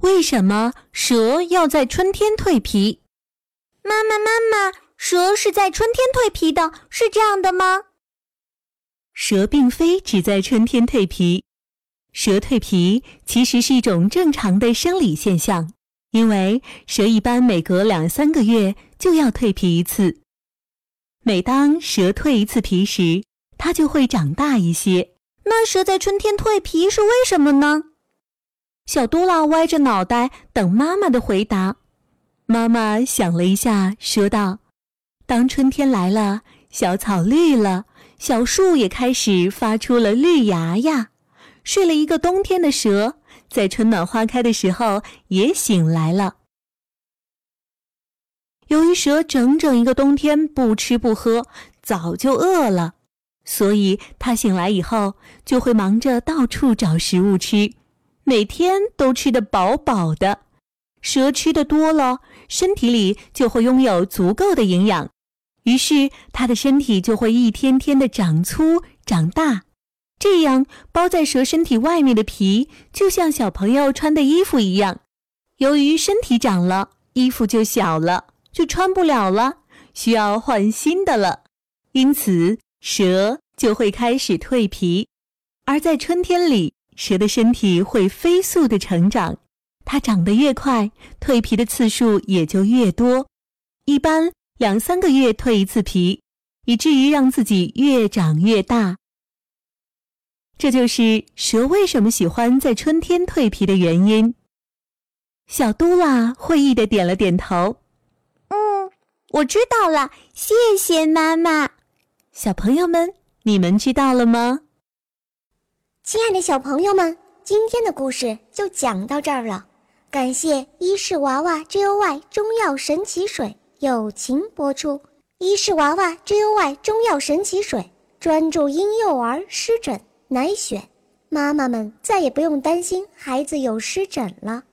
为什么蛇要在春天蜕皮？妈妈，妈妈，蛇是在春天蜕皮的，是这样的吗？蛇并非只在春天蜕皮，蛇蜕皮其实是一种正常的生理现象，因为蛇一般每隔两三个月就要蜕皮一次。每当蛇蜕一次皮时，它就会长大一些。那蛇在春天蜕皮是为什么呢？小多拉歪着脑袋等妈妈的回答。妈妈想了一下，说道：“当春天来了，小草绿了，小树也开始发出了绿芽呀。睡了一个冬天的蛇，在春暖花开的时候也醒来了。由于蛇整整一个冬天不吃不喝，早就饿了，所以它醒来以后就会忙着到处找食物吃。”每天都吃得饱饱的，蛇吃的多了，身体里就会拥有足够的营养，于是它的身体就会一天天的长粗长大。这样包在蛇身体外面的皮，就像小朋友穿的衣服一样。由于身体长了，衣服就小了，就穿不了了，需要换新的了。因此，蛇就会开始蜕皮，而在春天里。蛇的身体会飞速的成长，它长得越快，蜕皮的次数也就越多，一般两三个月蜕一次皮，以至于让自己越长越大。这就是蛇为什么喜欢在春天蜕皮的原因。小嘟啦会意的点了点头，嗯，我知道了，谢谢妈妈。小朋友们，你们知道了吗？亲爱的小朋友们，今天的故事就讲到这儿了。感谢伊氏娃娃 Joy 中药神奇水友情播出。伊氏娃娃 Joy 中药神奇水专注婴幼儿湿疹，奶癣，妈妈们再也不用担心孩子有湿疹了。